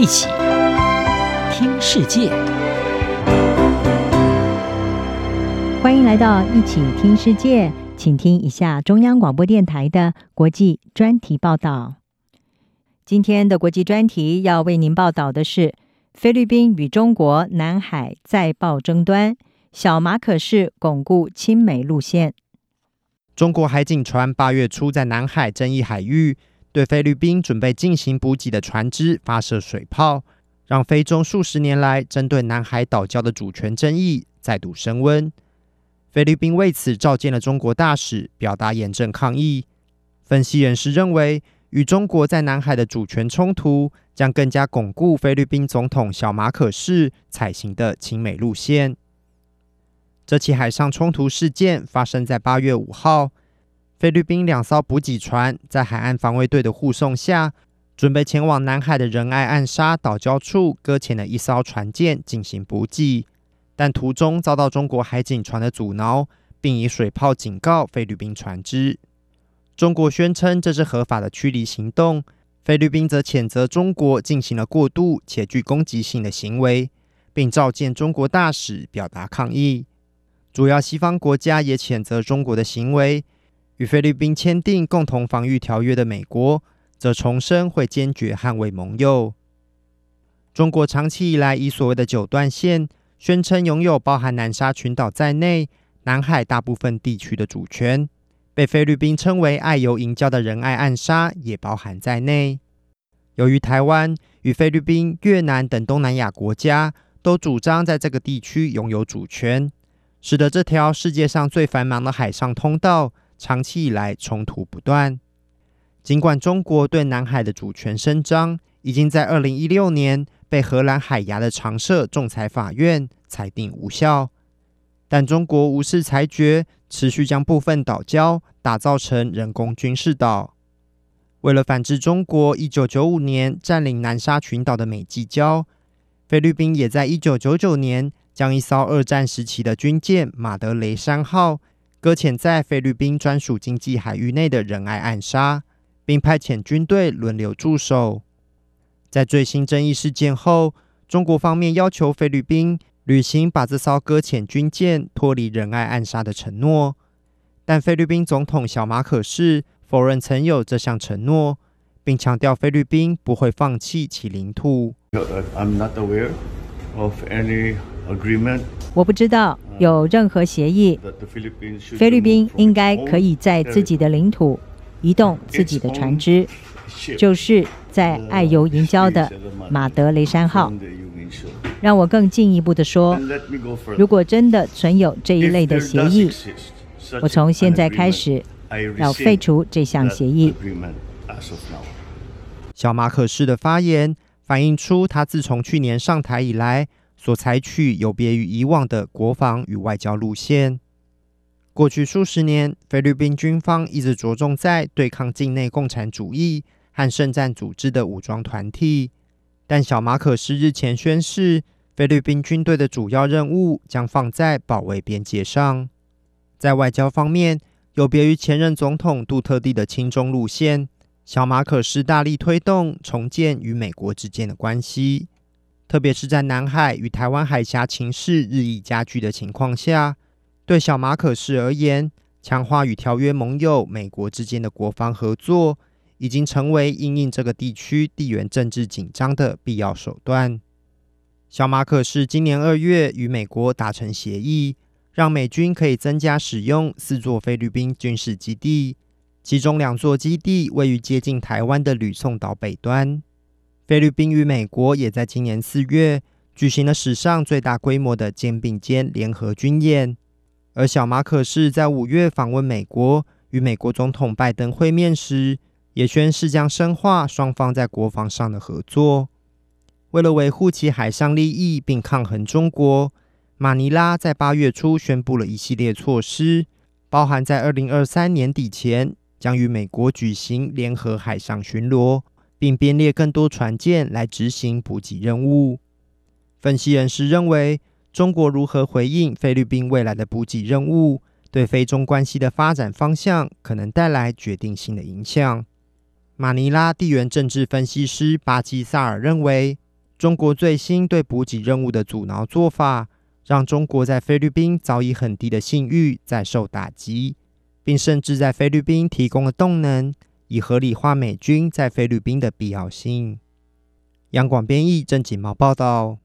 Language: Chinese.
一起听世界，欢迎来到一起听世界，请听一下中央广播电台的国际专题报道。今天的国际专题要为您报道的是菲律宾与中国南海再爆争端，小马可是巩固亲美路线。中国海警船八月初在南海争议海域，对菲律宾准备进行补给的船只发射水炮，让菲中数十年来针对南海岛礁的主权争议再度升温。菲律宾为此召见了中国大使，表达严正抗议。分析人士认为，与中国在南海的主权冲突，将更加巩固菲律宾总统小马可仕采行的亲美路线。这起海上冲突事件发生在八月五号，菲律宾两艘补给船在海岸防卫队的护送下，准备前往南海的仁爱暗沙岛礁处搁浅的一艘船舰进行补给，但途中遭到中国海警船的阻挠，并以水炮警告菲律宾船只。中国宣称这是合法的驱离行动，菲律宾则谴责中国进行了过度且具攻击性的行为，并召见中国大使表达抗议。主要西方国家也谴责中国的行为，与菲律宾签订共同防御条约的美国则重申会坚决捍卫盟友。中国长期以来以所谓的九段线宣称拥有包含南沙群岛在内南海大部分地区的主权，被菲律宾称为爱游营礁的仁爱暗沙也包含在内。由于台湾与菲律宾、越南等东南亚国家都主张在这个地区拥有主权。使得这条世界上最繁忙的海上通道长期以来冲突不断。尽管中国对南海的主权伸张已经在二零一六年被荷兰海牙的常设仲裁法院裁定无效，但中国无视裁决，持续将部分岛礁打造成人工军事岛。为了反制中国一九九五年占领南沙群岛的美济礁，菲律宾也在一九九九年。将一艘二战时期的军舰“马德雷山号”搁浅在菲律宾专属经济海域内的仁爱暗杀，并派遣军队轮流驻守。在最新争议事件后，中国方面要求菲律宾履行把这艘搁浅军舰脱离仁爱暗杀的承诺，但菲律宾总统小马可是否认曾有这项承诺，并强调菲律宾不会放弃其领土。I'm not aware of any agreement. 我不知道有任何协议，菲律宾应该可以在自己的领土移动自己的船只，就是在爱游营礁的马德雷山号。让我更进一步的说，如果真的存有这一类的协议，我从现在开始要废除这项协议。小马可仕的发言反映出他自从去年上台以来，所采取有别于以往的国防与外交路线。过去数十年，菲律宾军方一直着重在对抗境内共产主义和圣战组织的武装团体，但小马可斯日前宣示，菲律宾军队的主要任务将放在保卫边界上。在外交方面，有别于前任总统杜特地的亲中路线，小马可斯大力推动重建与美国之间的关系。特别是在南海与台湾海峡情势日益加剧的情况下，对小马可士而言，强化与条约盟友美国之间的国防合作，已经成为因应这个地区地缘政治紧张的必要手段。小马可士今年二月与美国达成协议，让美军可以增加使用四座菲律宾军事基地，其中两座基地位于接近台湾的吕宋岛北端。菲律宾与美国也在今年四月举行了史上最大规模的肩并肩联合军演，而小马可是在五月访问美国，与美国总统拜登会面时，也宣誓将深化双方在国防上的合作。为了维护其海上利益并抗衡中国，马尼拉在八月初宣布了一系列措施，包含在二零二三年底前将与美国举行联合海上巡逻。并编列更多船舰来执行补给任务。分析人士认为，中国如何回应菲律宾未来的补给任务，对菲中关系的发展方向可能带来决定性的影响。马尼拉地缘政治分析师巴基萨尔认为，中国最新对补给任务的阻挠做法，让中国在菲律宾早已很低的信誉再受打击，并甚至在菲律宾提供了动能，以合理化美军在菲律宾的必要性。央广编译正经毛报道。